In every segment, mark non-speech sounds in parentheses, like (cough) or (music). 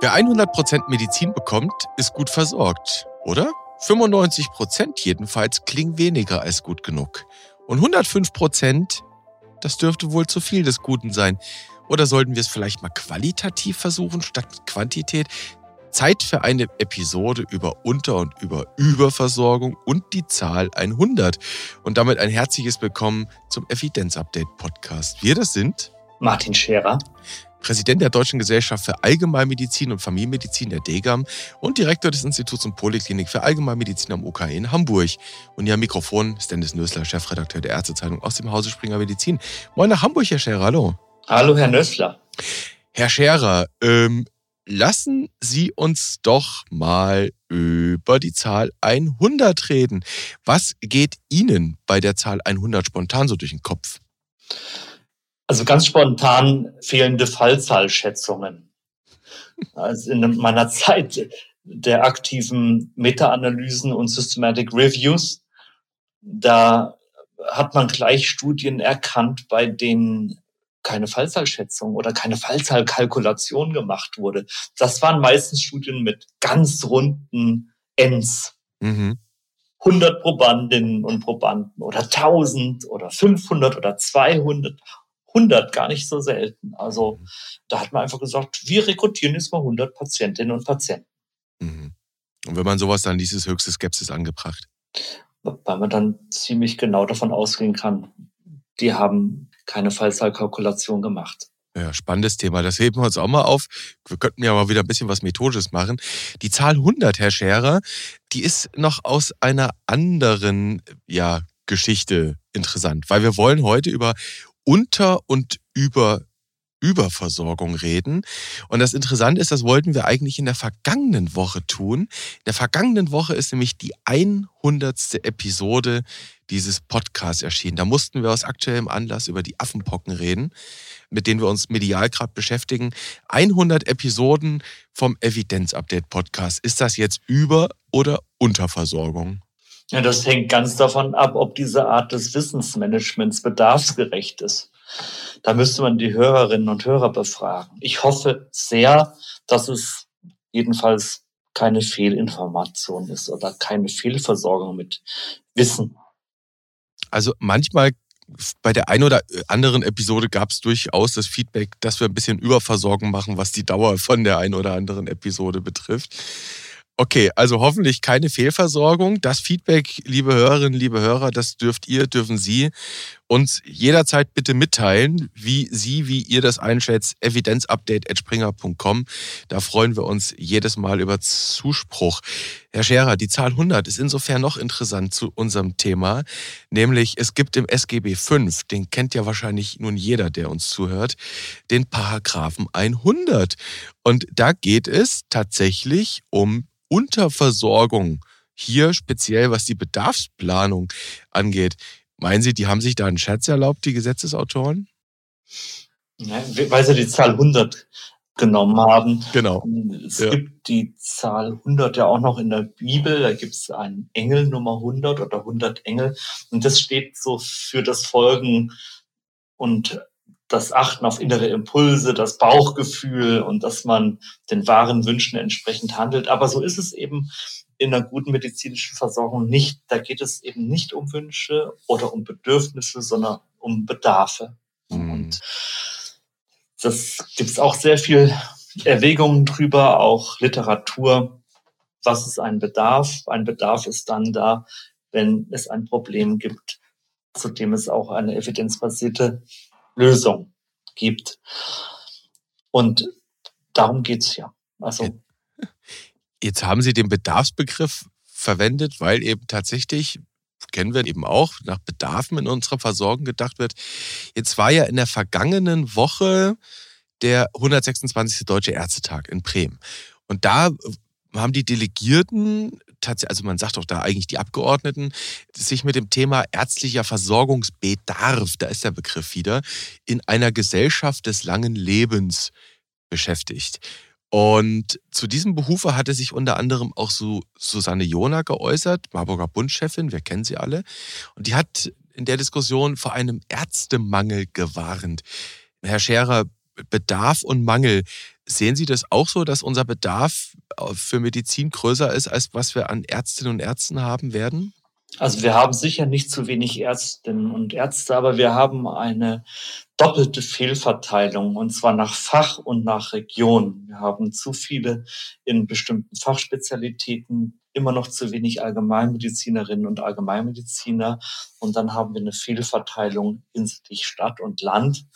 Wer 100% Medizin bekommt, ist gut versorgt, oder? 95% jedenfalls klingen weniger als gut genug. Und 105%, das dürfte wohl zu viel des Guten sein. Oder sollten wir es vielleicht mal qualitativ versuchen statt Quantität? Zeit für eine Episode über Unter- und über Überversorgung und die Zahl 100. Und damit ein herzliches Willkommen zum Evidenz-Update Podcast. Wir das sind Martin Scherer, Präsident der Deutschen Gesellschaft für Allgemeinmedizin und Familienmedizin der DGAM und Direktor des Instituts und Poliklinik für Allgemeinmedizin am UK in Hamburg. Und hier am Mikrofon ist Dennis Nösler, Chefredakteur der Ärztezeitung aus dem Hause Springer Medizin. Moin nach Hamburg, Herr Scherer, hallo. Hallo, Herr Nösler. Herr Scherer, ähm, lassen Sie uns doch mal über die Zahl 100 reden. Was geht Ihnen bei der Zahl 100 spontan so durch den Kopf? Also ganz spontan fehlende Fallzahlschätzungen. Also in meiner (laughs) Zeit der aktiven Meta-Analysen und Systematic Reviews, da hat man gleich Studien erkannt, bei denen keine Fallzahlschätzung oder keine Fallzahlkalkulation gemacht wurde. Das waren meistens Studien mit ganz runden Ends. Mhm. 100 Probandinnen und Probanden oder 1000 oder 500 oder 200 100 gar nicht so selten. Also da hat man einfach gesagt, wir rekrutieren jetzt mal 100 Patientinnen und Patienten. Mhm. Und wenn man sowas dann liest, ist höchste Skepsis angebracht. Weil man dann ziemlich genau davon ausgehen kann, die haben keine Fallzahlkalkulation gemacht. Ja, spannendes Thema. Das heben wir uns auch mal auf. Wir könnten ja mal wieder ein bisschen was Methodisches machen. Die Zahl 100, Herr Scherer, die ist noch aus einer anderen ja, Geschichte interessant, weil wir wollen heute über unter- und über Überversorgung reden. Und das Interessante ist, das wollten wir eigentlich in der vergangenen Woche tun. In der vergangenen Woche ist nämlich die 100. Episode dieses Podcasts erschienen. Da mussten wir aus aktuellem Anlass über die Affenpocken reden, mit denen wir uns medial gerade beschäftigen. 100 Episoden vom Evidenz-Update-Podcast. Ist das jetzt Über- oder Unterversorgung? Ja, das hängt ganz davon ab, ob diese Art des Wissensmanagements bedarfsgerecht ist. Da müsste man die Hörerinnen und Hörer befragen. Ich hoffe sehr, dass es jedenfalls keine Fehlinformation ist oder keine Fehlversorgung mit Wissen. Also manchmal bei der einen oder anderen Episode gab es durchaus das Feedback, dass wir ein bisschen Überversorgung machen, was die Dauer von der einen oder anderen Episode betrifft. Okay, also hoffentlich keine Fehlversorgung. Das Feedback, liebe Hörerinnen, liebe Hörer, das dürft ihr, dürfen Sie uns jederzeit bitte mitteilen, wie Sie, wie ihr das einschätzt. Evidenzupdate.springer.com. Da freuen wir uns jedes Mal über Zuspruch. Herr Scherer, die Zahl 100 ist insofern noch interessant zu unserem Thema, nämlich es gibt im SGB 5, den kennt ja wahrscheinlich nun jeder, der uns zuhört, den Paragraphen 100. Und da geht es tatsächlich um Unterversorgung, hier speziell was die Bedarfsplanung angeht, meinen Sie, die haben sich da einen Scherz erlaubt, die Gesetzesautoren? Ja, weil sie die Zahl 100 genommen haben. Genau. Es ja. gibt die Zahl 100 ja auch noch in der Bibel. Da gibt es einen Engel Nummer 100 oder 100 Engel. Und das steht so für das Folgen und das Achten auf innere Impulse, das Bauchgefühl und dass man den wahren Wünschen entsprechend handelt. Aber so ist es eben in einer guten medizinischen Versorgung nicht. Da geht es eben nicht um Wünsche oder um Bedürfnisse, sondern um Bedarfe. Mhm. Und das gibt es auch sehr viel Erwägungen drüber, auch Literatur. Was ist ein Bedarf? Ein Bedarf ist dann da, wenn es ein Problem gibt, zu dem es auch eine evidenzbasierte Lösung gibt. Und darum geht's ja. Also. Jetzt haben Sie den Bedarfsbegriff verwendet, weil eben tatsächlich kennen wir eben auch, nach Bedarfen in unserer Versorgung gedacht wird. Jetzt war ja in der vergangenen Woche der 126. Deutsche Ärztetag in Bremen. Und da haben die Delegierten tatsächlich, also man sagt auch da eigentlich die Abgeordneten, sich mit dem Thema ärztlicher Versorgungsbedarf, da ist der Begriff wieder, in einer Gesellschaft des langen Lebens beschäftigt. Und zu diesem Behufe hatte sich unter anderem auch so Susanne Jona geäußert, Marburger Bundchefin, wir kennen sie alle. Und die hat in der Diskussion vor einem Ärztemangel gewarnt. Herr Scherer, Bedarf und Mangel. Sehen Sie das auch so, dass unser Bedarf äh, für Medizin größer ist, als was wir an Ärztinnen und Ärzten haben werden? Also wir haben sicher nicht zu wenig Ärztinnen und Ärzte, aber wir haben eine doppelte Fehlverteilung und zwar nach Fach und nach Region. Wir haben zu viele in bestimmten Fachspezialitäten, immer noch zu wenig Allgemeinmedizinerinnen und Allgemeinmediziner und dann haben wir eine Fehlverteilung hinsichtlich Stadt und Land.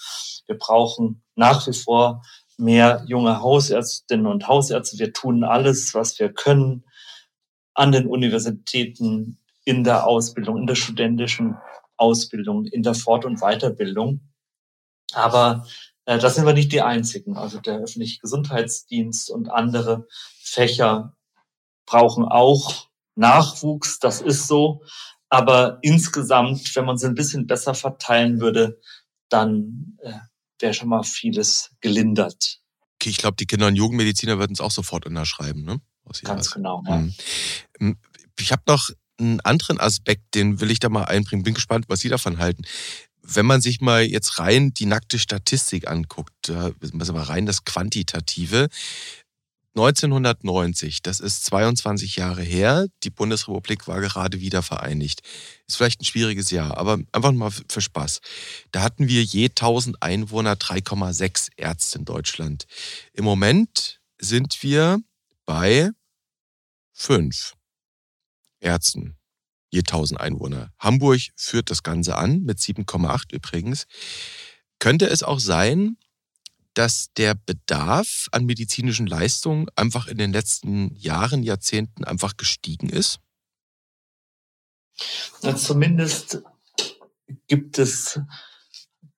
Wir brauchen nach wie vor mehr junge Hausärztinnen und Hausärzte. Wir tun alles, was wir können an den Universitäten, in der Ausbildung, in der studentischen Ausbildung, in der Fort- und Weiterbildung. Aber äh, das sind wir nicht die Einzigen. Also der öffentliche Gesundheitsdienst und andere Fächer brauchen auch Nachwuchs. Das ist so. Aber insgesamt, wenn man sie ein bisschen besser verteilen würde, dann äh, wäre schon mal vieles gelindert. Okay, ich glaube, die Kinder- und Jugendmediziner würden es auch sofort unterschreiben, ne? Ganz genau. Ja. Mhm. Ich habe noch einen anderen Aspekt, den will ich da mal einbringen. Bin gespannt, was Sie davon halten. Wenn man sich mal jetzt rein die nackte Statistik anguckt, also mal rein das Quantitative. 1990, das ist 22 Jahre her, die Bundesrepublik war gerade wieder vereinigt. Ist vielleicht ein schwieriges Jahr, aber einfach mal für Spaß. Da hatten wir je 1000 Einwohner 3,6 Ärzte in Deutschland. Im Moment sind wir bei 5. Ärzten je 1000 Einwohner. Hamburg führt das Ganze an mit 7,8 übrigens. Könnte es auch sein, dass der Bedarf an medizinischen Leistungen einfach in den letzten Jahren, Jahrzehnten einfach gestiegen ist? Na, zumindest gibt es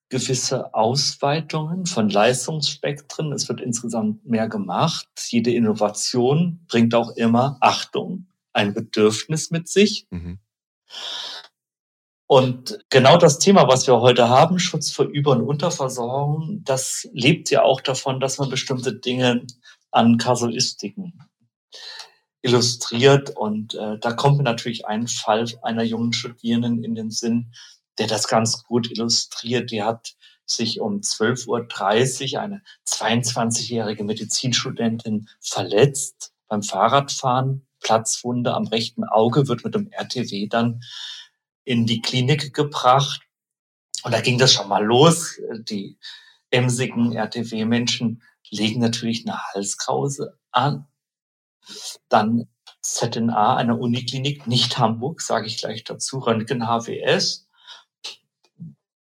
gewisse Ausweitungen von Leistungsspektren. Es wird insgesamt mehr gemacht. Jede Innovation bringt auch immer Achtung ein Bedürfnis mit sich. Mhm. Und genau das Thema, was wir heute haben, Schutz vor Über- und Unterversorgung, das lebt ja auch davon, dass man bestimmte Dinge an Kasuistiken illustriert. Und äh, da kommt mir natürlich ein Fall einer jungen Studierenden in den Sinn, der das ganz gut illustriert. Die hat sich um 12.30 Uhr eine 22-jährige Medizinstudentin verletzt beim Fahrradfahren Platzwunde am rechten Auge, wird mit dem RTW dann in die Klinik gebracht. Und da ging das schon mal los. Die emsigen RTW-Menschen legen natürlich eine Halskrause an. Dann ZNA, eine Uniklinik, nicht Hamburg, sage ich gleich dazu, Röntgen HWS.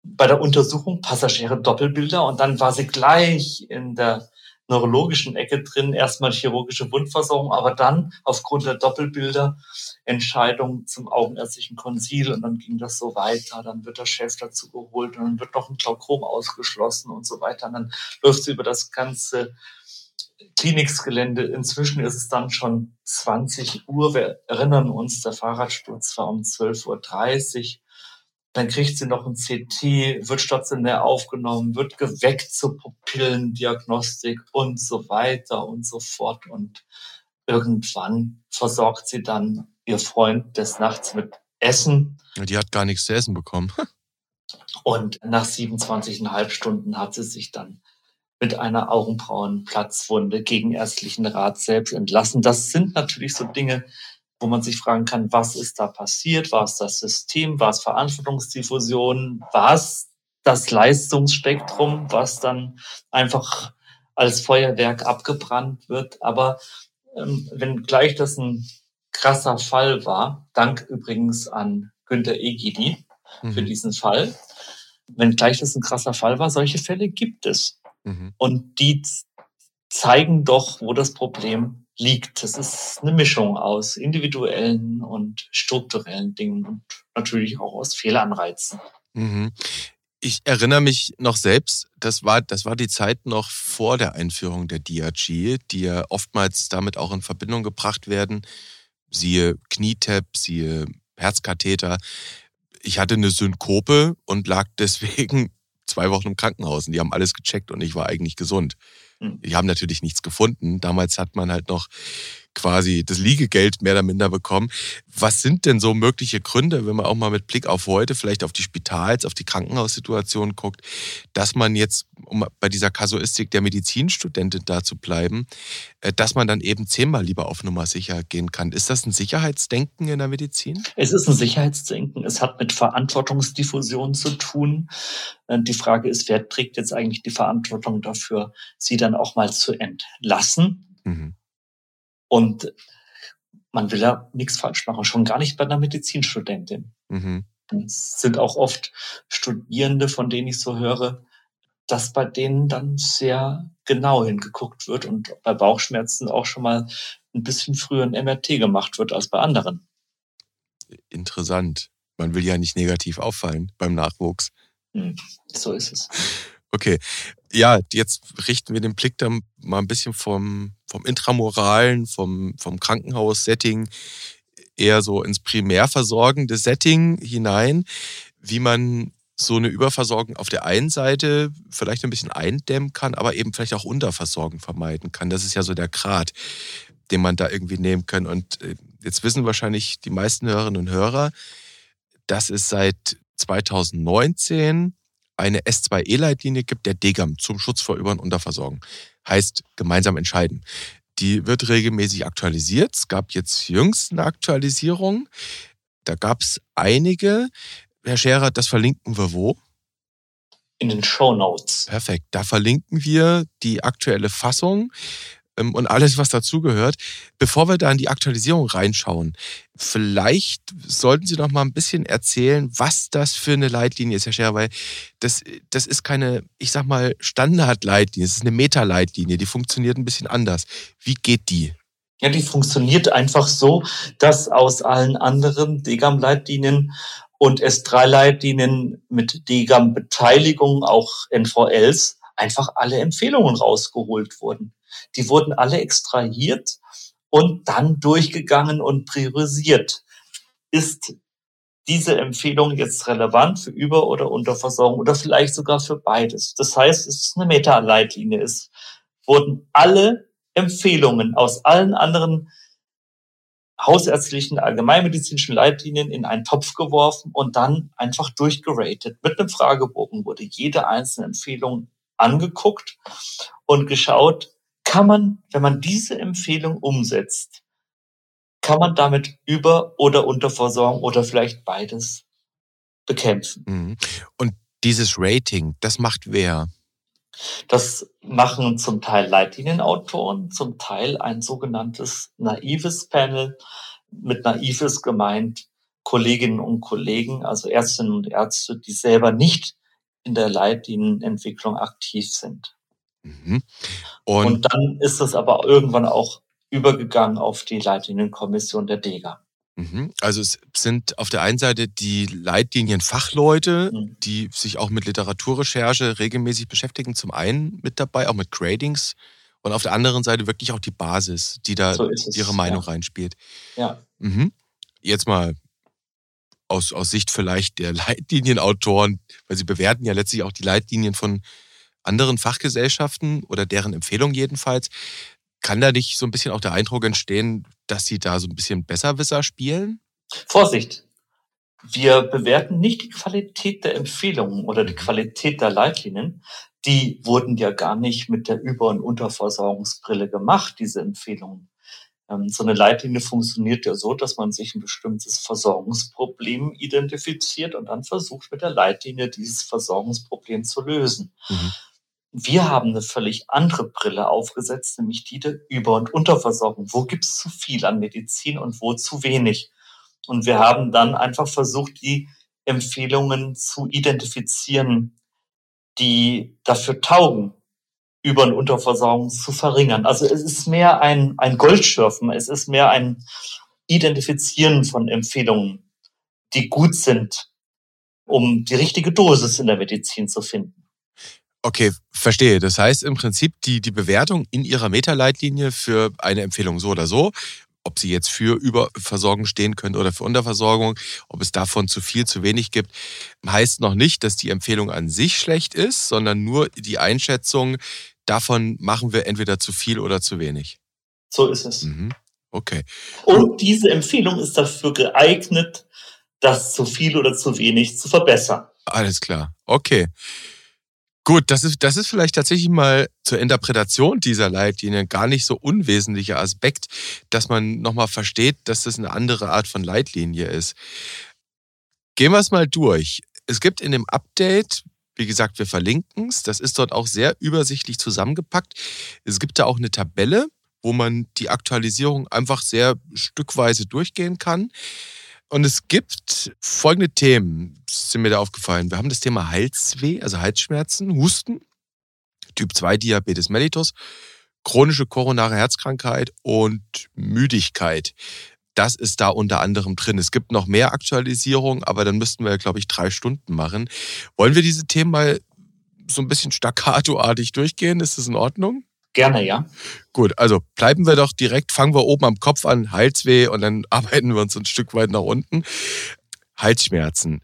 Bei der Untersuchung Passagiere Doppelbilder und dann war sie gleich in der neurologischen Ecke drin, erstmal chirurgische Wundversorgung, aber dann aufgrund der Doppelbilder Entscheidung zum augenärztlichen Konsil und dann ging das so weiter, dann wird der Chef dazu geholt und dann wird noch ein Glaukom ausgeschlossen und so weiter. Und dann läuft sie über das ganze Kliniksgelände. Inzwischen ist es dann schon 20 Uhr. Wir erinnern uns, der Fahrradsturz war um 12.30 Uhr. Dann kriegt sie noch ein CT, wird stationär aufgenommen, wird geweckt zur Pupillendiagnostik und so weiter und so fort. Und irgendwann versorgt sie dann ihr Freund des Nachts mit Essen. Die hat gar nichts zu essen bekommen. (laughs) und nach 27,5 Stunden hat sie sich dann mit einer Augenbrauenplatzwunde gegen ärztlichen Rat selbst entlassen. Das sind natürlich so Dinge, wo man sich fragen kann, was ist da passiert? War es das System? War es Verantwortungsdiffusion? War es das Leistungsspektrum, was dann einfach als Feuerwerk abgebrannt wird? Aber ähm, wenn gleich das ein krasser Fall war, dank übrigens an Günter Egidi mhm. für diesen Fall, wenn gleich das ein krasser Fall war, solche Fälle gibt es. Mhm. Und die zeigen doch, wo das Problem liegt. Das ist eine Mischung aus individuellen und strukturellen Dingen und natürlich auch aus Fehlanreizen. Mhm. Ich erinnere mich noch selbst, das war, das war die Zeit noch vor der Einführung der DRG, die ja oftmals damit auch in Verbindung gebracht werden. Siehe Knietap, siehe Herzkatheter. Ich hatte eine Synkope und lag deswegen (laughs) zwei Wochen im Krankenhaus und die haben alles gecheckt und ich war eigentlich gesund. Hm. Die haben natürlich nichts gefunden. Damals hat man halt noch quasi das Liegegeld mehr oder minder bekommen. Was sind denn so mögliche Gründe, wenn man auch mal mit Blick auf heute, vielleicht auf die Spitals, auf die Krankenhaussituation guckt, dass man jetzt, um bei dieser Kasuistik der Medizinstudentin da zu bleiben, äh, dass man dann eben zehnmal lieber auf Nummer sicher gehen kann. Ist das ein Sicherheitsdenken in der Medizin? Es ist ein Sicherheitsdenken. Es hat mit Verantwortungsdiffusion zu tun. Äh, die Frage ist, wer trägt jetzt eigentlich die Verantwortung dafür, sie dann auch mal zu entlassen? Mhm. Und man will ja nichts falsch machen, schon gar nicht bei einer Medizinstudentin. Mhm. Es sind auch oft Studierende, von denen ich so höre, dass bei denen dann sehr genau hingeguckt wird und bei Bauchschmerzen auch schon mal ein bisschen früher ein MRT gemacht wird als bei anderen. Interessant. Man will ja nicht negativ auffallen beim Nachwuchs. Hm, so ist es. Okay. Ja, jetzt richten wir den Blick dann mal ein bisschen vom, vom Intramoralen, vom, vom Krankenhaus-Setting eher so ins primär versorgende Setting hinein, wie man so eine Überversorgung auf der einen Seite vielleicht ein bisschen eindämmen kann, aber eben vielleicht auch Unterversorgung vermeiden kann. Das ist ja so der Grad, den man da irgendwie nehmen kann. Und äh, jetzt wissen wahrscheinlich die meisten Hörerinnen und Hörer, dass es seit 2019 eine S2E-Leitlinie gibt, der DGAM zum Schutz vor Über- und Unterversorgung. Heißt gemeinsam entscheiden. Die wird regelmäßig aktualisiert. Es gab jetzt jüngst eine Aktualisierung. Da gab es einige. Herr Scherer, das verlinken wir wo? In den Show Notes. Perfekt. Da verlinken wir die aktuelle Fassung. Ähm, und alles, was dazugehört. Bevor wir da in die Aktualisierung reinschauen, vielleicht sollten Sie noch mal ein bisschen erzählen, was das für eine Leitlinie ist, Herr Scherer, weil das, das ist keine, ich sag mal, Standardleitlinie, es ist eine Meta-Leitlinie, die funktioniert ein bisschen anders. Wie geht die? Ja, die funktioniert einfach so, dass aus allen anderen DGAM-Leitlinien und S3-Leitlinien mit DGAM-Beteiligung, auch NVLs, einfach alle Empfehlungen rausgeholt wurden. Die wurden alle extrahiert und dann durchgegangen und priorisiert. Ist diese Empfehlung jetzt relevant für Über- oder Unterversorgung oder vielleicht sogar für beides? Das heißt, es ist eine Meta-Leitlinie. Es wurden alle Empfehlungen aus allen anderen hausärztlichen, allgemeinmedizinischen Leitlinien in einen Topf geworfen und dann einfach durchgeratet. Mit einem Fragebogen wurde jede einzelne Empfehlung angeguckt und geschaut, kann man, wenn man diese Empfehlung umsetzt, kann man damit Über- oder Unterversorgung oder vielleicht beides bekämpfen. Mhm. Und dieses Rating, das macht wer? Das machen zum Teil Leitlinienautoren, zum Teil ein sogenanntes naives Panel. Mit naives gemeint Kolleginnen und Kollegen, also Ärztinnen und Ärzte, die selber nicht in der Leitlinienentwicklung aktiv sind. Mhm. Und, und, dann ist es aber irgendwann auch übergegangen auf die Leitlinienkommission der DEGA. Mhm. Also es sind auf der einen Seite die Leitlinienfachleute, mhm. die sich auch mit Literaturrecherche regelmäßig beschäftigen, zum einen mit dabei, auch mit Gradings und auf der anderen Seite wirklich auch die Basis, die da so ihre Meinung ja. reinspielt. Ja. Mhm. Jetzt mal aus, aus Sicht vielleicht der (laughs) Leitlinienautoren, weil sie bewerten ja letztlich auch die Leitlinien von anderen Fachgesellschaften oder deren Empfehlung jedenfalls. Kann da nicht so ein bisschen auch der Eindruck entstehen, dass sie da so ein bisschen Besserwisser spielen? Vorsicht! Wir bewerten nicht die Qualität der Empfehlungen oder die mhm. Qualität der Leitlinien. Die wurden ja gar nicht mit der Über- und Unterversorgungsbrille gemacht, diese Empfehlungen. Ähm, so eine Leitlinie funktioniert ja so, dass man sich ein bestimmtes Versorgungsproblem identifiziert und dann versucht mit der Leitlinie dieses Versorgungsproblem zu lösen. Mhm. Wir haben eine völlig andere Brille aufgesetzt, nämlich die der Über- und Unterversorgung. Wo gibt es zu viel an Medizin und wo zu wenig? Und wir haben dann einfach versucht, die Empfehlungen zu identifizieren, die dafür taugen, Über- und Unterversorgung zu verringern. Also es ist mehr ein, ein Goldschürfen, es ist mehr ein Identifizieren von Empfehlungen, die gut sind, um die richtige Dosis in der Medizin zu finden. Okay, verstehe. Das heißt im Prinzip die, die Bewertung in Ihrer Metaleitlinie für eine Empfehlung so oder so, ob Sie jetzt für Überversorgung stehen können oder für Unterversorgung, ob es davon zu viel, zu wenig gibt, heißt noch nicht, dass die Empfehlung an sich schlecht ist, sondern nur die Einschätzung, davon machen wir entweder zu viel oder zu wenig. So ist es. Mhm. Okay. Und diese Empfehlung ist dafür geeignet, das zu viel oder zu wenig zu verbessern. Alles klar. Okay. Gut, das ist, das ist vielleicht tatsächlich mal zur Interpretation dieser Leitlinie gar nicht so unwesentlicher Aspekt, dass man nochmal versteht, dass das eine andere Art von Leitlinie ist. Gehen wir es mal durch. Es gibt in dem Update, wie gesagt, wir verlinken es, das ist dort auch sehr übersichtlich zusammengepackt. Es gibt da auch eine Tabelle, wo man die Aktualisierung einfach sehr stückweise durchgehen kann. Und es gibt folgende Themen, sind mir da aufgefallen. Wir haben das Thema Halsweh, also Halsschmerzen, Husten, Typ 2 Diabetes mellitus, chronische koronare Herzkrankheit und Müdigkeit. Das ist da unter anderem drin. Es gibt noch mehr Aktualisierungen, aber dann müssten wir, glaube ich, drei Stunden machen. Wollen wir diese Themen mal so ein bisschen staccatoartig durchgehen? Ist das in Ordnung? Gerne, ja. Gut, also bleiben wir doch direkt, fangen wir oben am Kopf an, Halsweh und dann (laughs) arbeiten wir uns ein Stück weit nach unten. Halsschmerzen.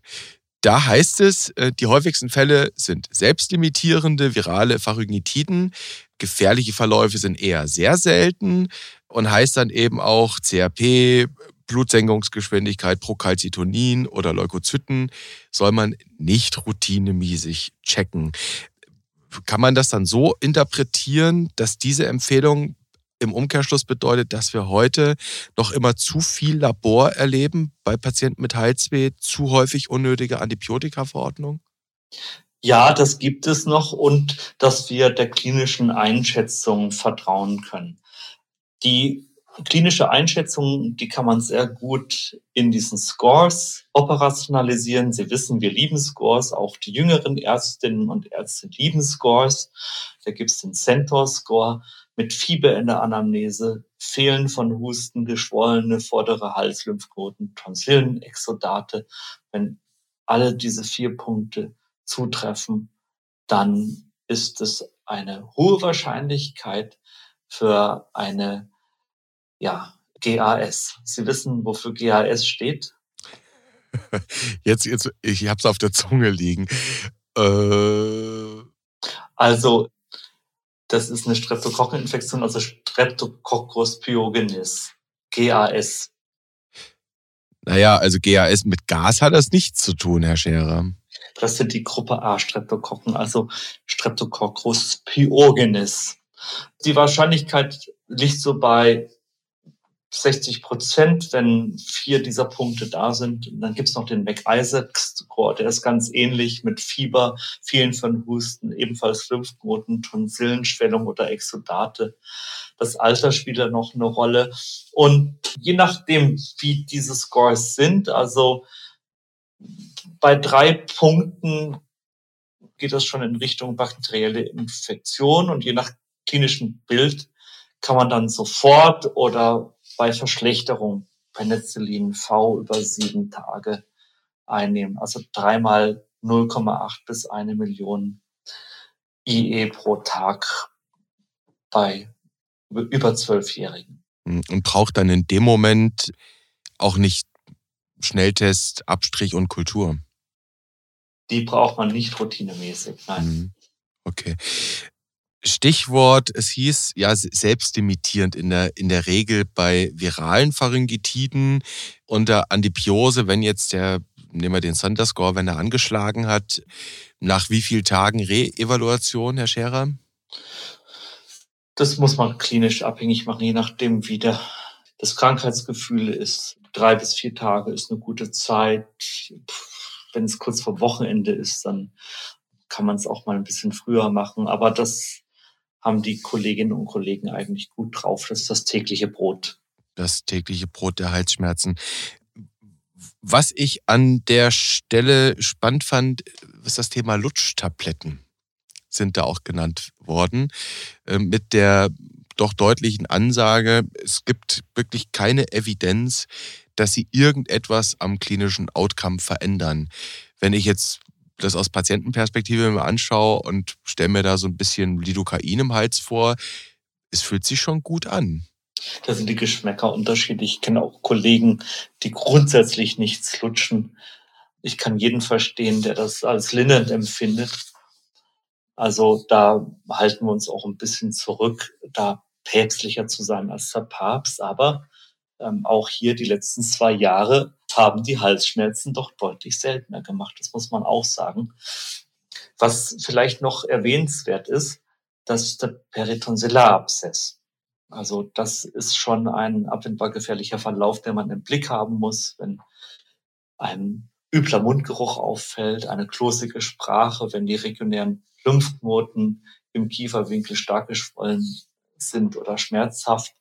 Da heißt es, äh, die häufigsten Fälle sind selbstlimitierende virale Pharyngitiden. Gefährliche Verläufe sind eher sehr selten und heißt dann eben auch CRP, Blutsenkungsgeschwindigkeit, Procalcitonin oder Leukozyten soll man nicht routinemäßig checken kann man das dann so interpretieren, dass diese Empfehlung im Umkehrschluss bedeutet, dass wir heute noch immer zu viel Labor erleben bei Patienten mit Halsweh, zu häufig unnötige Antibiotikaverordnung? Ja, das gibt es noch und dass wir der klinischen Einschätzung vertrauen können. Die klinische Einschätzung, die kann man sehr gut in diesen Scores operationalisieren. Sie wissen, wir lieben Scores, auch die jüngeren Ärztinnen und Ärzte lieben Scores. Da gibt es den Centaur-Score mit Fieber in der Anamnese, Fehlen von Husten, geschwollene vordere Halslymphknoten, Tonsillen, Exodate. Wenn alle diese vier Punkte zutreffen, dann ist es eine hohe Wahrscheinlichkeit für eine ja, GAS. Sie wissen, wofür GAS steht? (laughs) Jetzt, jetzt, ich habe es auf der Zunge liegen. Äh... Also, das ist eine Streptokokkeninfektion, also Streptococcus pyogenes. GAS. Naja, also GAS mit Gas hat das nichts zu tun, Herr Scherer. Das sind die Gruppe A Streptokokken, also Streptococcus pyogenes. Die Wahrscheinlichkeit liegt so bei 60 Prozent, wenn vier dieser Punkte da sind. Und dann gibt's noch den McIsaac-Score, der ist ganz ähnlich mit Fieber, vielen von Husten, ebenfalls Lymphknoten, Tonsillenschwellung oder Exodate. Das Alter spielt da noch eine Rolle. Und je nachdem, wie diese Scores sind, also bei drei Punkten geht das schon in Richtung bakterielle Infektion und je nach klinischem Bild kann man dann sofort oder bei Verschlechterung Penicillin V über sieben Tage einnehmen. Also dreimal 0,8 bis eine Million IE pro Tag bei über Zwölfjährigen. Hm, und braucht dann in dem Moment auch nicht Schnelltest, Abstrich und Kultur? Die braucht man nicht routinemäßig, nein. Hm, okay. Stichwort, es hieß ja selbstimitierend in der, in der Regel bei viralen Pharyngitiden unter Antibiose, wenn jetzt der, nehmen wir den Score, wenn er angeschlagen hat, nach wie vielen Tagen Re-Evaluation, Herr Scherer? Das muss man klinisch abhängig machen, je nachdem, wie der, das Krankheitsgefühl ist. Drei bis vier Tage ist eine gute Zeit. Wenn es kurz vor Wochenende ist, dann kann man es auch mal ein bisschen früher machen. Aber das haben die Kolleginnen und Kollegen eigentlich gut drauf. Das ist das tägliche Brot. Das tägliche Brot der Halsschmerzen. Was ich an der Stelle spannend fand, ist das Thema Lutschtabletten sind da auch genannt worden, ähm, mit der doch deutlichen Ansage, es gibt wirklich keine Evidenz, dass sie irgendetwas am klinischen Outcome verändern. Wenn ich jetzt das aus Patientenperspektive mir anschaue und stelle mir da so ein bisschen Lidocain im Hals vor, es fühlt sich schon gut an. Da sind die Geschmäcker unterschiedlich. Ich kenne auch Kollegen, die grundsätzlich nichts lutschen. Ich kann jeden verstehen, der das als lindernd empfindet. Also da halten wir uns auch ein bisschen zurück, da päpstlicher zu sein als der Papst. Aber ähm, auch hier die letzten zwei Jahre haben die Halsschmerzen doch deutlich seltener gemacht. Das muss man auch sagen. Was vielleicht noch erwähnenswert ist, das ist der Peritonsillarabszess. Also das ist schon ein abwendbar gefährlicher Verlauf, den man im Blick haben muss, wenn ein übler Mundgeruch auffällt, eine klosige Sprache, wenn die regionären Lymphknoten im Kieferwinkel stark geschwollen sind oder schmerzhaft.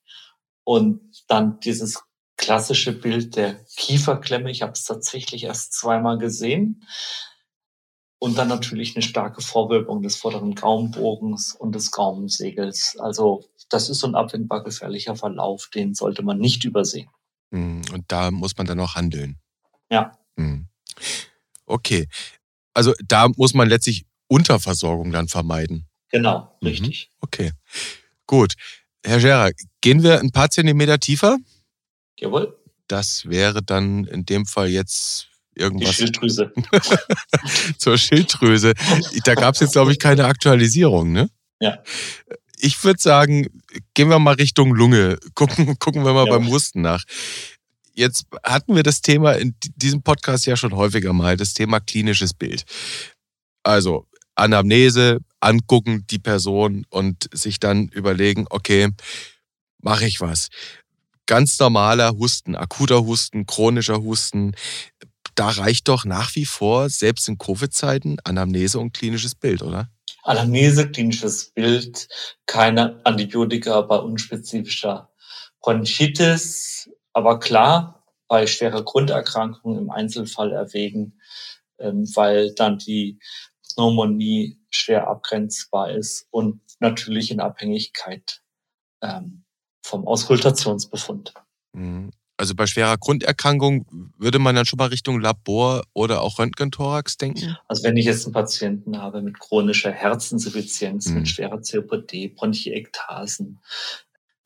Und dann dieses klassische Bild der Kieferklemme. Ich habe es tatsächlich erst zweimal gesehen. Und dann natürlich eine starke Vorwölbung des vorderen Gaumenbogens und des Gaumensegels. Also das ist so ein abwendbar gefährlicher Verlauf, den sollte man nicht übersehen. Hm, und da muss man dann auch handeln. Ja. Hm. Okay. Also da muss man letztlich Unterversorgung dann vermeiden. Genau, mhm. richtig. Okay. Gut. Herr Scherer, gehen wir ein paar Zentimeter tiefer? Jawohl. Das wäre dann in dem Fall jetzt irgendwas. Die Schilddrüse. (laughs) Zur Schilddrüse. Da gab es jetzt, glaube ich, keine Aktualisierung, ne? Ja. Ich würde sagen, gehen wir mal Richtung Lunge. Gucken, gucken wir mal ja. beim Husten nach. Jetzt hatten wir das Thema in diesem Podcast ja schon häufiger mal, das Thema klinisches Bild. Also Anamnese, angucken die Person und sich dann überlegen, okay, mache ich was ganz normaler Husten, akuter Husten, chronischer Husten, da reicht doch nach wie vor, selbst in Covid-Zeiten, Anamnese und klinisches Bild, oder? Anamnese, klinisches Bild, keine Antibiotika bei unspezifischer Bronchitis. Aber klar, bei schwerer Grunderkrankung im Einzelfall erwägen, ähm, weil dann die Pneumonie schwer abgrenzbar ist und natürlich in Abhängigkeit ähm, vom Auskultationsbefund. Mhm. Also bei schwerer Grunderkrankung würde man dann schon mal Richtung Labor oder auch Röntgenthorax denken? Also wenn ich jetzt einen Patienten habe mit chronischer Herzinsuffizienz, mhm. mit schwerer COPD, Bronchiektasen,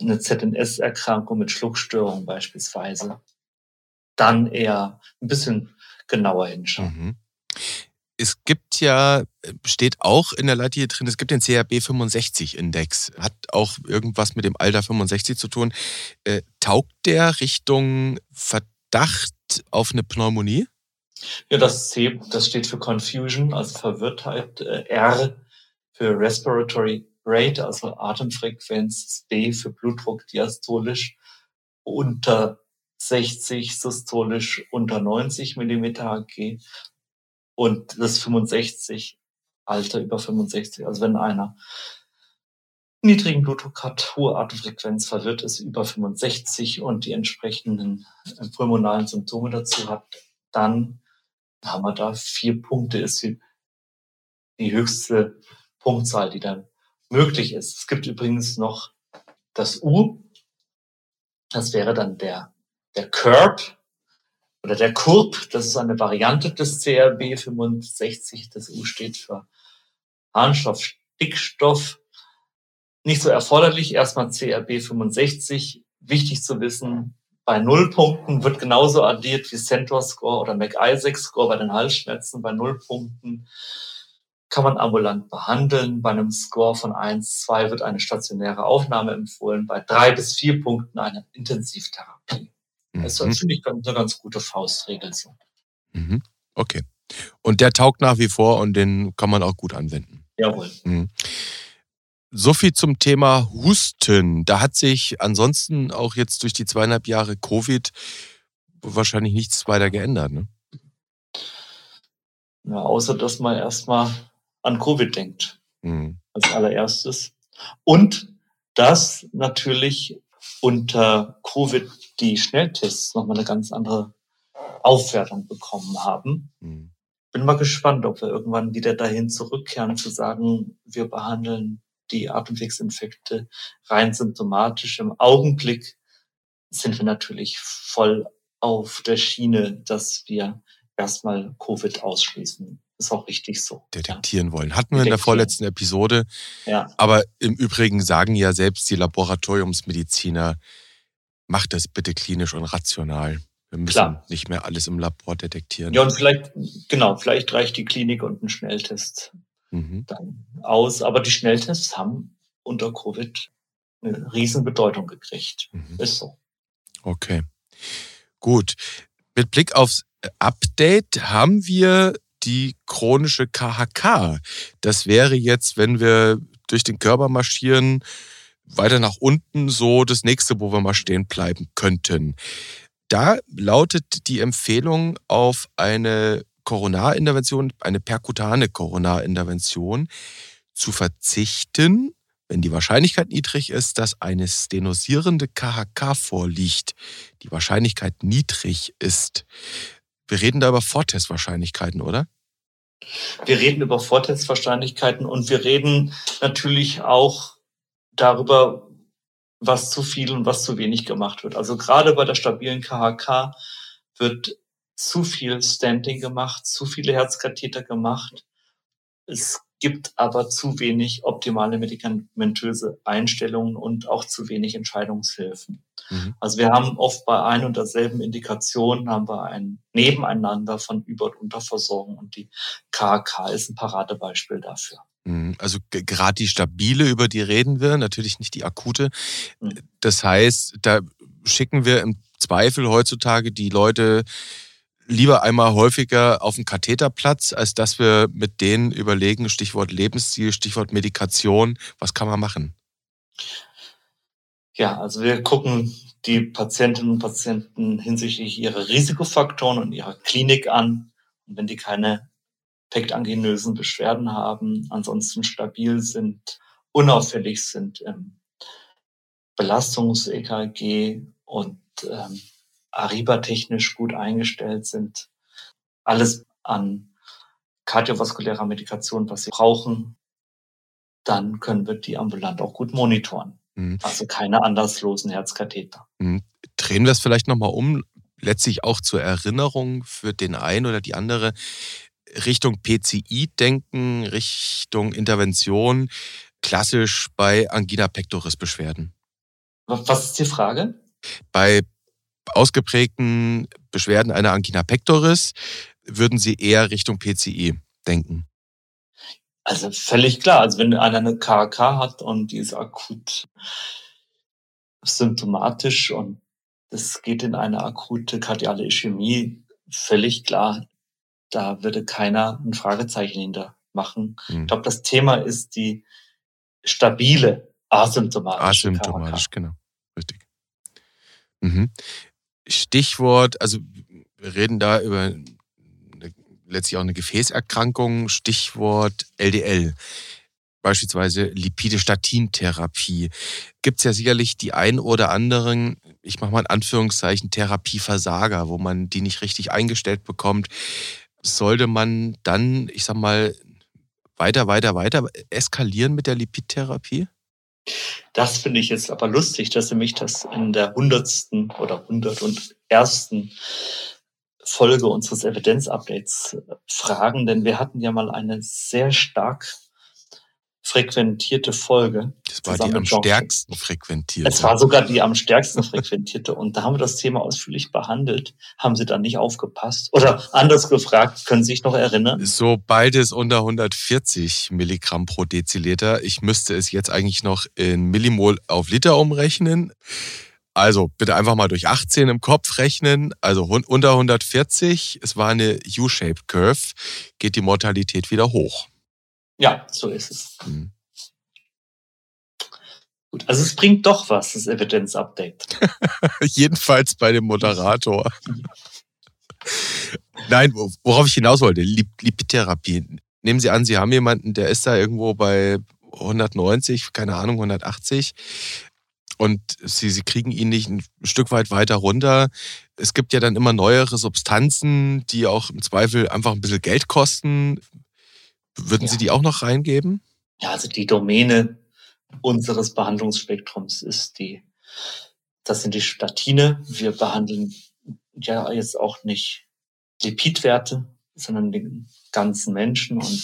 eine ZNS-Erkrankung mit Schluckstörungen beispielsweise, dann eher ein bisschen genauer hinschauen. Mhm es gibt ja, steht auch in der Leitlinie drin, es gibt den CRB 65 Index. Hat auch irgendwas mit dem Alter 65 zu tun. Äh, taugt der Richtung Verdacht auf eine Pneumonie? Ja, das C, das steht für Confusion, also Verwirrtheit. Äh, R für Respiratory Rate, also Atemfrequenz. B für Blutdruck diastolisch unter 60, systolisch unter 90 mm Hg und das 65, Alter über 65. Also wenn einer niedrigen Blutdruck hat, hohe Atemfrequenz, verwirrt ist über 65 und die entsprechenden äh, pulmonalen Symptome dazu hat, dann haben wir da vier Punkte, ist die, die höchste Punktzahl, die dann möglich ist. Es gibt übrigens noch das U, das wäre dann der, der Curb, oder der KURB, das ist eine Variante des CRB 65. Das U steht für Harnstoff, Stickstoff. Nicht so erforderlich. Erstmal CRB 65. Wichtig zu wissen, bei Nullpunkten wird genauso addiert wie Centaur Score oder McIsaac Score bei den Halsschmerzen. Bei Nullpunkten kann man ambulant behandeln. Bei einem Score von 1, 2 wird eine stationäre Aufnahme empfohlen. Bei drei bis vier Punkten eine Intensivtherapie. Das ist, mhm. finde ich, eine ganz gute Faustregel so. Mhm. Okay. Und der taugt nach wie vor und den kann man auch gut anwenden. Jawohl. Mhm. So viel zum Thema Husten. Da hat sich ansonsten auch jetzt durch die zweieinhalb Jahre Covid wahrscheinlich nichts weiter geändert, ne? Ja, außer dass man erstmal an Covid denkt. Mhm. Als allererstes. Und dass natürlich unter Covid die Schnelltests nochmal eine ganz andere Aufwertung bekommen haben. Mhm. Bin mal gespannt, ob wir irgendwann wieder dahin zurückkehren, zu sagen, wir behandeln die Atemwegsinfekte rein symptomatisch. Im Augenblick sind wir natürlich voll auf der Schiene, dass wir erstmal Covid ausschließen. Ist auch richtig so. Detektieren ja. wollen. Hatten wir in der vorletzten Episode. Ja. Aber im Übrigen sagen ja selbst die Laboratoriumsmediziner, macht das bitte klinisch und rational. Wir müssen Klar. nicht mehr alles im Labor detektieren. Ja, und vielleicht, genau, vielleicht reicht die Klinik und ein Schnelltest mhm. dann aus. Aber die Schnelltests haben unter Covid eine Riesenbedeutung gekriegt. Mhm. Ist so. Okay. Gut. Mit Blick aufs Update haben wir die chronische KHK. Das wäre jetzt, wenn wir durch den Körper marschieren, weiter nach unten so das nächste, wo wir mal stehen bleiben könnten. Da lautet die Empfehlung auf eine Coronarintervention, eine perkutane Coronarintervention zu verzichten, wenn die Wahrscheinlichkeit niedrig ist, dass eine stenosierende KHK vorliegt, die Wahrscheinlichkeit niedrig ist. Wir reden da über Vortestwahrscheinlichkeiten, oder? Wir reden über Vortestwahrscheinlichkeiten und wir reden natürlich auch darüber, was zu viel und was zu wenig gemacht wird. Also gerade bei der stabilen KHK wird zu viel Standing gemacht, zu viele Herzkatheter gemacht. Es gibt aber zu wenig optimale medikamentöse Einstellungen und auch zu wenig Entscheidungshilfen. Mhm. Also wir haben oft bei ein und derselben Indikation haben wir ein Nebeneinander von Über- und Unterversorgung und die KK ist ein Paradebeispiel dafür. Mhm. Also gerade die stabile, über die reden wir, natürlich nicht die akute. Mhm. Das heißt, da schicken wir im Zweifel heutzutage die Leute lieber einmal häufiger auf den Katheterplatz, als dass wir mit denen überlegen, Stichwort Lebensstil, Stichwort Medikation, was kann man machen? Ja, also wir gucken die Patientinnen und Patienten hinsichtlich ihrer Risikofaktoren und ihrer Klinik an. Und wenn die keine pektangenösen Beschwerden haben, ansonsten stabil sind, unauffällig sind im Belastungs-EKG und ähm, Ariba-technisch gut eingestellt sind. Alles an kardiovaskulärer Medikation, was sie brauchen, dann können wir die ambulant auch gut monitoren. Mhm. Also keine anderslosen Herzkatheter. Mhm. Drehen wir es vielleicht nochmal um, letztlich auch zur Erinnerung für den einen oder die andere. Richtung PCI denken, Richtung Intervention, klassisch bei Angina pectoris Beschwerden. Was ist die Frage? Bei ausgeprägten Beschwerden einer Angina pectoris würden Sie eher Richtung PCI denken? Also völlig klar. Also wenn einer eine KK hat und die ist akut symptomatisch und es geht in eine akute kardiale Ischämie, völlig klar, da würde keiner ein Fragezeichen hinter machen. Hm. Ich glaube, das Thema ist die stabile asymptomatische Asymptomatisch, KK. genau. Richtig. Mhm. Stichwort, also wir reden da über letztlich auch eine Gefäßerkrankung, Stichwort LDL. Beispielsweise Lipide-Statin-Therapie. Gibt es ja sicherlich die ein oder anderen, ich mache mal in Anführungszeichen, Therapieversager, wo man die nicht richtig eingestellt bekommt. Sollte man dann, ich sag mal, weiter, weiter, weiter eskalieren mit der Lipidtherapie? Das finde ich jetzt aber lustig, dass Sie mich das in der hundertsten oder hundert und ersten Folge unseres Evidenzupdates fragen, denn wir hatten ja mal eine sehr stark frequentierte Folge. Das war die am stärksten frequentierte. Es war sogar die am stärksten frequentierte. Und da haben wir das Thema ausführlich behandelt. Haben Sie da nicht aufgepasst? Oder anders gefragt, können Sie sich noch erinnern? Sobald es unter 140 Milligramm pro Deziliter, ich müsste es jetzt eigentlich noch in Millimol auf Liter umrechnen. Also bitte einfach mal durch 18 im Kopf rechnen. Also unter 140, es war eine U-Shaped Curve, geht die Mortalität wieder hoch. Ja, so ist es. Mhm. Gut, also es bringt doch was, das Evidence-Update. (laughs) Jedenfalls bei dem Moderator. Nein, worauf ich hinaus wollte, Lipidtherapie. Nehmen Sie an, Sie haben jemanden, der ist da irgendwo bei 190, keine Ahnung, 180 und Sie, Sie kriegen ihn nicht ein Stück weit weiter runter. Es gibt ja dann immer neuere Substanzen, die auch im Zweifel einfach ein bisschen Geld kosten. Würden ja. Sie die auch noch reingeben? Ja, also die Domäne unseres Behandlungsspektrums ist die, das sind die Statine. Wir behandeln ja jetzt auch nicht Lipidwerte, sondern den ganzen Menschen und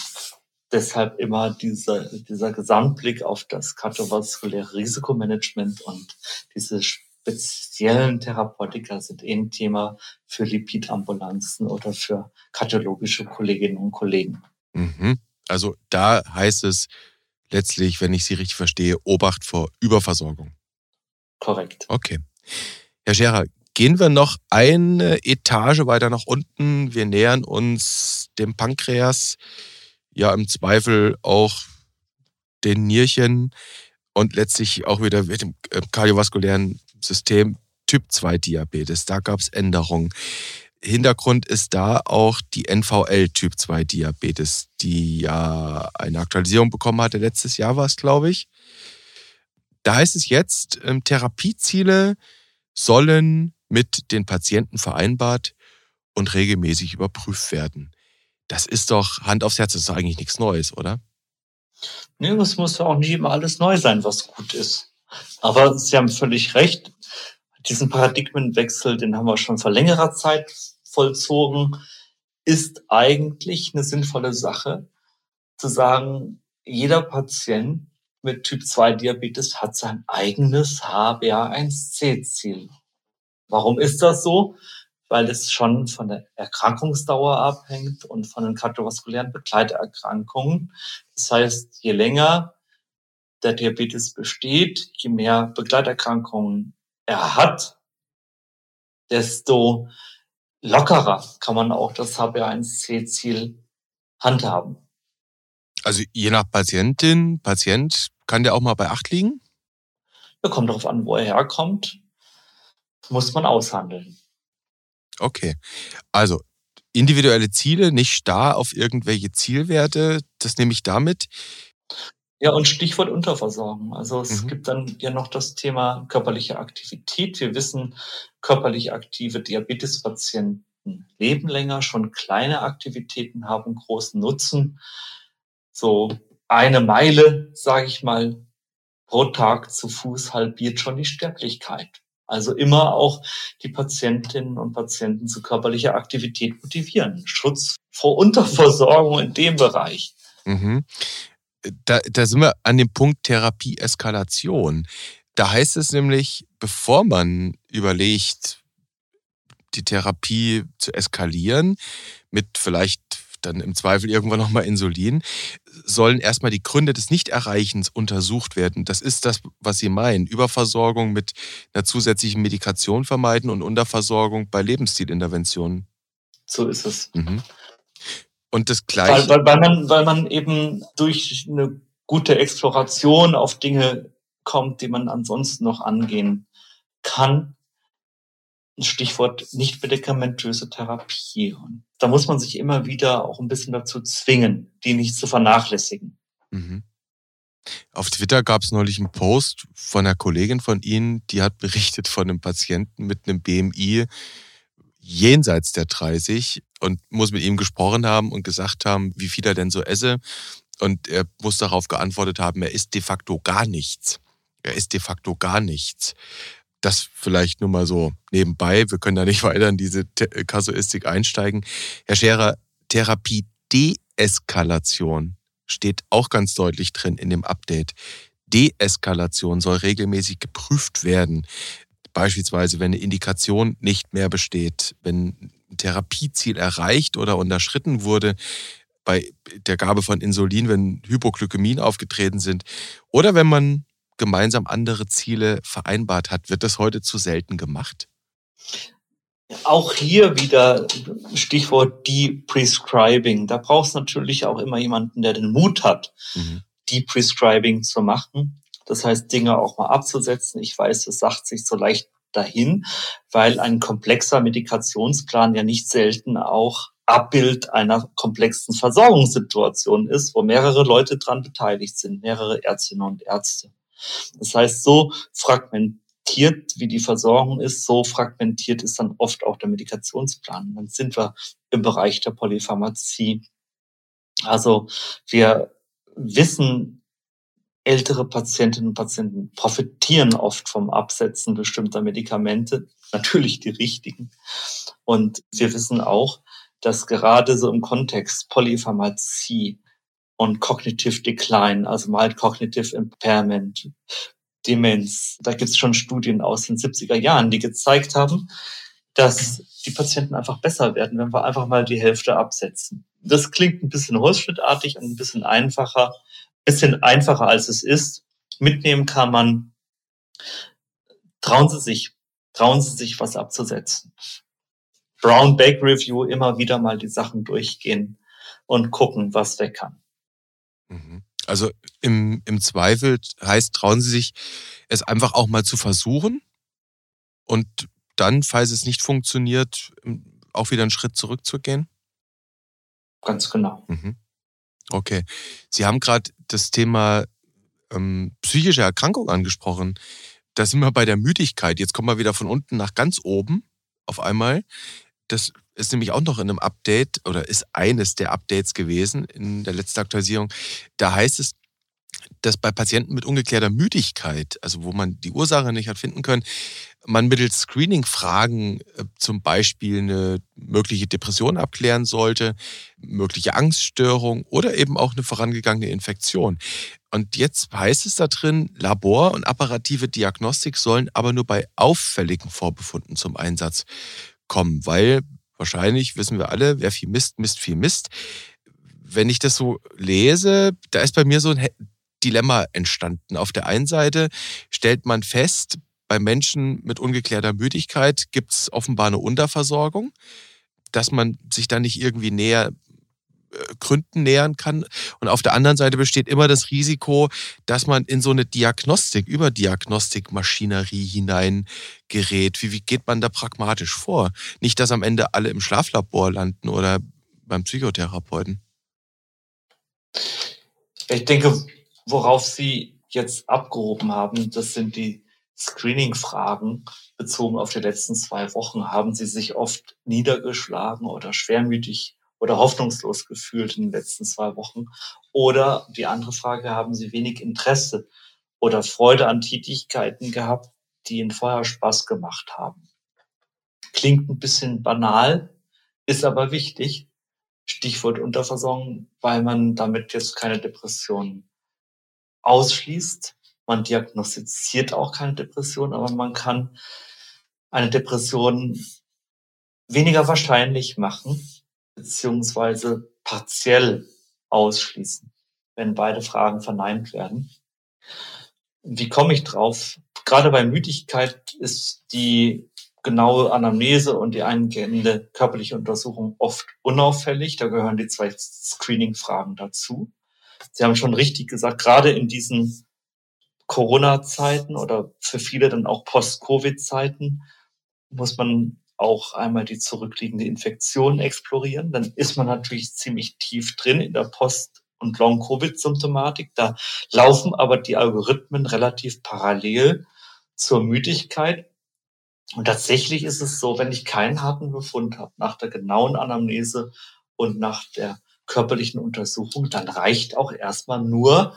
deshalb immer dieser, dieser Gesamtblick auf das kardiovaskuläre Risikomanagement und diese speziellen Therapeutika sind eh ein Thema für Lipidambulanzen oder für kardiologische Kolleginnen und Kollegen. Mhm. Also da heißt es letztlich, wenn ich Sie richtig verstehe, Obacht vor Überversorgung. Korrekt. Okay. Herr Scherer, gehen wir noch eine Etage weiter nach unten. Wir nähern uns dem Pankreas, ja im Zweifel auch den Nierchen und letztlich auch wieder mit dem äh, kardiovaskulären System Typ 2 Diabetes. Da gab es Änderungen. Hintergrund ist da auch die NVL Typ 2 Diabetes, die ja eine Aktualisierung bekommen hatte. Letztes Jahr war es, glaube ich. Da heißt es jetzt, ähm, Therapieziele sollen mit den Patienten vereinbart und regelmäßig überprüft werden. Das ist doch Hand aufs Herz, das ist doch eigentlich nichts Neues, oder? Nee, es muss ja auch nicht immer alles neu sein, was gut ist. Aber Sie haben völlig recht. Diesen Paradigmenwechsel, den haben wir schon vor längerer Zeit vollzogen, ist eigentlich eine sinnvolle Sache, zu sagen, jeder Patient mit Typ 2 Diabetes hat sein eigenes HbA1c-Ziel. Warum ist das so? Weil es schon von der Erkrankungsdauer abhängt und von den kardiovaskulären Begleiterkrankungen. Das heißt, je länger der Diabetes besteht, je mehr Begleiterkrankungen er hat, desto lockerer kann man auch das HbA1c-Ziel handhaben. Also je nach Patientin, Patient, kann der auch mal bei acht liegen? Ja, kommt darauf an, wo er herkommt. Muss man aushandeln. Okay. Also individuelle Ziele, nicht starr auf irgendwelche Zielwerte, das nehme ich damit. Ja, und Stichwort Unterversorgung. Also es mhm. gibt dann ja noch das Thema körperliche Aktivität. Wir wissen, körperlich aktive Diabetespatienten leben länger, schon kleine Aktivitäten haben großen Nutzen. So eine Meile, sage ich mal, pro Tag zu Fuß halbiert schon die Sterblichkeit. Also immer auch die Patientinnen und Patienten zu körperlicher Aktivität motivieren. Schutz vor Unterversorgung in dem Bereich. Mhm da, da sind wir an dem Punkt Therapie-Eskalation. Da heißt es nämlich, bevor man überlegt, die Therapie zu eskalieren, mit vielleicht dann im Zweifel irgendwann nochmal Insulin, sollen erstmal die Gründe des Nichterreichens untersucht werden. Das ist das, was Sie meinen. Überversorgung mit einer zusätzlichen Medikation vermeiden und Unterversorgung bei Lebensstilinterventionen. So ist es. Mhm. Und das Gleiche. Weil, weil, weil, man, weil man eben durch eine gute Exploration auf Dinge kommt, die man ansonsten noch angehen kann. Stichwort nicht medikamentöse Therapie. Und da muss man sich immer wieder auch ein bisschen dazu zwingen, die nicht zu vernachlässigen. Mhm. Auf Twitter gab es neulich einen Post von einer Kollegin von Ihnen, die hat berichtet von einem Patienten mit einem BMI jenseits der 30 und muss mit ihm gesprochen haben und gesagt haben, wie viel er denn so esse. Und er muss darauf geantwortet haben, er isst de facto gar nichts. Er isst de facto gar nichts. Das vielleicht nur mal so nebenbei. Wir können da nicht (laughs) weiter in diese Kasuistik einsteigen. Herr Scherer, Therapie Deeskalation steht auch ganz deutlich drin in dem Update. Deeskalation soll regelmäßig geprüft werden. Beispielsweise, wenn eine Indikation nicht mehr besteht, wenn ein Therapieziel erreicht oder unterschritten wurde, bei der Gabe von Insulin, wenn Hypoglykämien aufgetreten sind oder wenn man gemeinsam andere Ziele vereinbart hat. Wird das heute zu selten gemacht? Auch hier wieder Stichwort Deprescribing. Da braucht es natürlich auch immer jemanden, der den Mut hat, mhm. Deprescribing zu machen. Das heißt, Dinge auch mal abzusetzen. Ich weiß, es sagt sich so leicht dahin, weil ein komplexer Medikationsplan ja nicht selten auch Abbild einer komplexen Versorgungssituation ist, wo mehrere Leute dran beteiligt sind, mehrere Ärztinnen und Ärzte. Das heißt, so fragmentiert, wie die Versorgung ist, so fragmentiert ist dann oft auch der Medikationsplan. Dann sind wir im Bereich der Polypharmazie. Also wir wissen ältere Patientinnen und Patienten profitieren oft vom Absetzen bestimmter Medikamente, natürlich die richtigen. Und wir wissen auch, dass gerade so im Kontext Polypharmazie und Cognitive Decline, also Mild Cognitive Impairment, Demenz, da gibt es schon Studien aus den 70er Jahren, die gezeigt haben, dass die Patienten einfach besser werden, wenn wir einfach mal die Hälfte absetzen. Das klingt ein bisschen holzschnittartig und ein bisschen einfacher, bisschen einfacher als es ist. Mitnehmen kann man, trauen Sie sich, Trauen Sie sich, was abzusetzen. Brown Bake Review immer wieder mal die Sachen durchgehen und gucken, was weg kann. Mhm. Also im, im Zweifel heißt, trauen Sie sich, es einfach auch mal zu versuchen und dann, falls es nicht funktioniert, auch wieder einen Schritt zurückzugehen? Ganz genau. Mhm. Okay. Sie haben gerade das Thema ähm, psychische Erkrankung angesprochen. Da sind wir bei der Müdigkeit. Jetzt kommen wir wieder von unten nach ganz oben auf einmal. Das ist nämlich auch noch in einem Update oder ist eines der Updates gewesen in der letzten Aktualisierung. Da heißt es, dass bei Patienten mit ungeklärter Müdigkeit, also wo man die Ursache nicht hat finden können, man mittels Screening-Fragen äh, zum Beispiel eine mögliche Depression abklären sollte, mögliche Angststörung oder eben auch eine vorangegangene Infektion. Und jetzt heißt es da drin, Labor- und apparative Diagnostik sollen aber nur bei auffälligen Vorbefunden zum Einsatz kommen, weil wahrscheinlich wissen wir alle, wer viel misst, misst viel Mist. Wenn ich das so lese, da ist bei mir so ein Dilemma entstanden. Auf der einen Seite stellt man fest, bei Menschen mit ungeklärter Müdigkeit gibt es offenbar eine Unterversorgung, dass man sich da nicht irgendwie näher äh, Gründen nähern kann. Und auf der anderen Seite besteht immer das Risiko, dass man in so eine Diagnostik, Überdiagnostikmaschinerie hineingerät. Wie, wie geht man da pragmatisch vor? Nicht, dass am Ende alle im Schlaflabor landen oder beim Psychotherapeuten. Ich denke, worauf Sie jetzt abgehoben haben, das sind die Screening-Fragen bezogen auf die letzten zwei Wochen. Haben Sie sich oft niedergeschlagen oder schwermütig oder hoffnungslos gefühlt in den letzten zwei Wochen? Oder die andere Frage, haben Sie wenig Interesse oder Freude an Tätigkeiten gehabt, die Ihnen vorher Spaß gemacht haben? Klingt ein bisschen banal, ist aber wichtig. Stichwort Unterversorgung, weil man damit jetzt keine Depressionen ausschließt. Man diagnostiziert auch keine Depression, aber man kann eine Depression weniger wahrscheinlich machen, beziehungsweise partiell ausschließen, wenn beide Fragen verneint werden. Wie komme ich drauf? Gerade bei Müdigkeit ist die genaue Anamnese und die eingehende körperliche Untersuchung oft unauffällig. Da gehören die zwei Screening-Fragen dazu. Sie haben schon richtig gesagt, gerade in diesen Corona-Zeiten oder für viele dann auch Post-Covid-Zeiten muss man auch einmal die zurückliegende Infektion explorieren. Dann ist man natürlich ziemlich tief drin in der Post- und Long-Covid-Symptomatik. Da laufen aber die Algorithmen relativ parallel zur Müdigkeit. Und tatsächlich ist es so, wenn ich keinen harten Befund habe, nach der genauen Anamnese und nach der körperlichen Untersuchung, dann reicht auch erstmal nur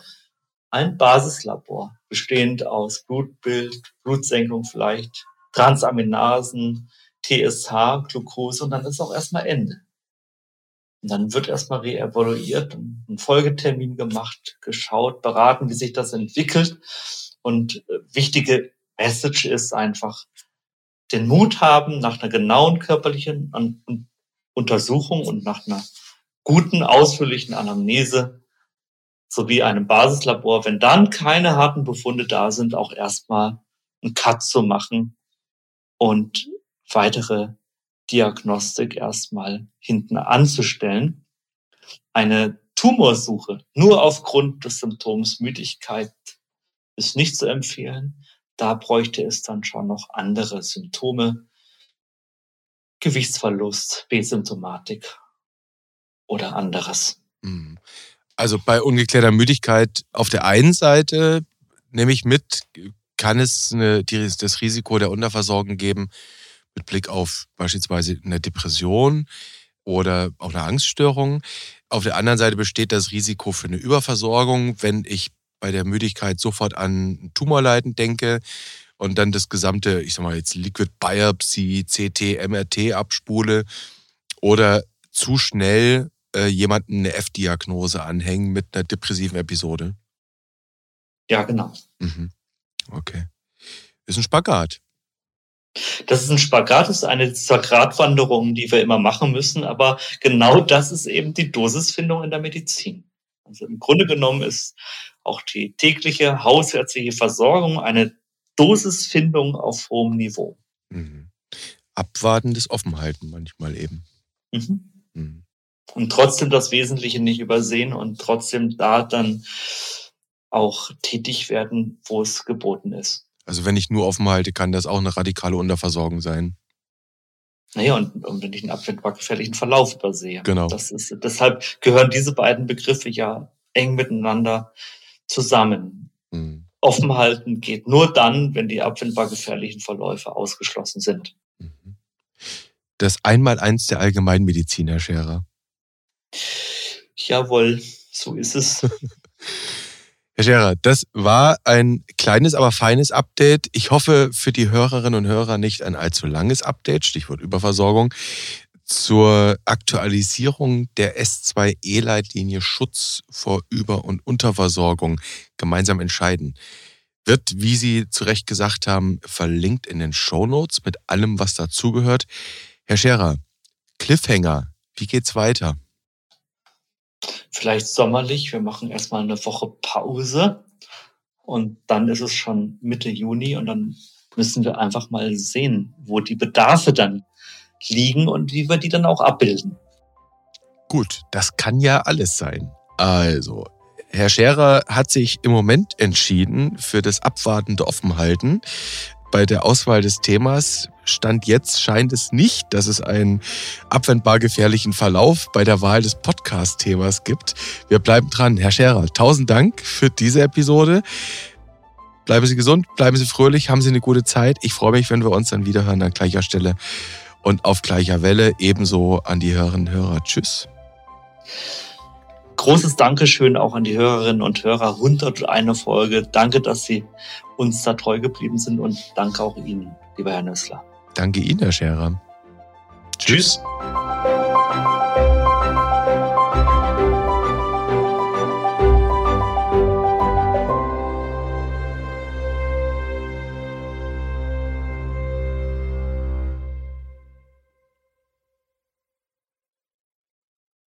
ein Basislabor, bestehend aus Blutbild, Blutsenkung vielleicht, Transaminasen, TSH, Glucose und dann ist auch erstmal Ende. Und dann wird erstmal reevaluiert, ein Folgetermin gemacht, geschaut, beraten, wie sich das entwickelt. Und äh, wichtige Message ist einfach, den Mut haben, nach einer genauen körperlichen Untersuchung und nach einer guten, ausführlichen Anamnese sowie einem Basislabor, wenn dann keine harten Befunde da sind, auch erstmal einen Cut zu machen und weitere Diagnostik erstmal hinten anzustellen. Eine Tumorsuche nur aufgrund des Symptoms Müdigkeit ist nicht zu empfehlen. Da bräuchte es dann schon noch andere Symptome. Gewichtsverlust, B-Symptomatik oder anderes. Mhm. Also bei ungeklärter Müdigkeit auf der einen Seite nehme ich mit, kann es eine, das Risiko der Unterversorgung geben mit Blick auf beispielsweise eine Depression oder auch eine Angststörung. Auf der anderen Seite besteht das Risiko für eine Überversorgung, wenn ich bei der Müdigkeit sofort an Tumorleiden denke und dann das gesamte, ich sag mal jetzt Liquid Biopsy, CT, MRT abspule oder zu schnell äh, jemanden eine F-Diagnose anhängen mit einer depressiven Episode. Ja, genau. Mhm. Okay. Ist ein Spagat. Das ist ein Spagat, das ist eine dieser Gratwanderungen, die wir immer machen müssen. Aber genau das ist eben die Dosisfindung in der Medizin. Also im Grunde genommen ist auch die tägliche hausärztliche Versorgung eine Dosisfindung auf hohem Niveau. Mhm. Abwartendes Offenhalten manchmal eben. Mhm. Mhm. Und trotzdem das Wesentliche nicht übersehen und trotzdem da dann auch tätig werden, wo es geboten ist. Also wenn ich nur offen halte, kann das auch eine radikale Unterversorgung sein. Naja, und, und wenn ich einen abwendbar gefährlichen Verlauf übersehe. Genau. Das ist, deshalb gehören diese beiden Begriffe ja eng miteinander zusammen. Mhm. Offen halten geht nur dann, wenn die abwendbar gefährlichen Verläufe ausgeschlossen sind. Mhm. Das Einmaleins der Allgemeinmedizin, Herr Scherer. Jawohl, so ist es. (laughs) Herr Scherer, das war ein kleines, aber feines Update. Ich hoffe für die Hörerinnen und Hörer nicht ein allzu langes Update, Stichwort Überversorgung, zur Aktualisierung der S2E-Leitlinie Schutz vor Über- und Unterversorgung gemeinsam entscheiden. Wird, wie Sie zu Recht gesagt haben, verlinkt in den Show Notes mit allem, was dazugehört. Herr Scherer, Cliffhanger, wie geht's weiter? Vielleicht sommerlich. Wir machen erstmal eine Woche Pause und dann ist es schon Mitte Juni und dann müssen wir einfach mal sehen, wo die Bedarfe dann liegen und wie wir die dann auch abbilden. Gut, das kann ja alles sein. Also, Herr Scherer hat sich im Moment entschieden für das abwartende Offenhalten bei der Auswahl des Themas Stand jetzt scheint es nicht, dass es einen abwendbar gefährlichen Verlauf bei der Wahl des Podcast-Themas gibt. Wir bleiben dran. Herr Scherer, tausend Dank für diese Episode. Bleiben Sie gesund, bleiben Sie fröhlich, haben Sie eine gute Zeit. Ich freue mich, wenn wir uns dann wieder hören an gleicher Stelle und auf gleicher Welle. Ebenso an die Hörerinnen und Hörer. Tschüss. Großes Dankeschön auch an die Hörerinnen und Hörer. 101 Folge. Danke, dass Sie uns da treu geblieben sind und danke auch Ihnen, lieber Herr Nössler. Danke Ihnen, Herr Scherer. Tschüss. Tschüss.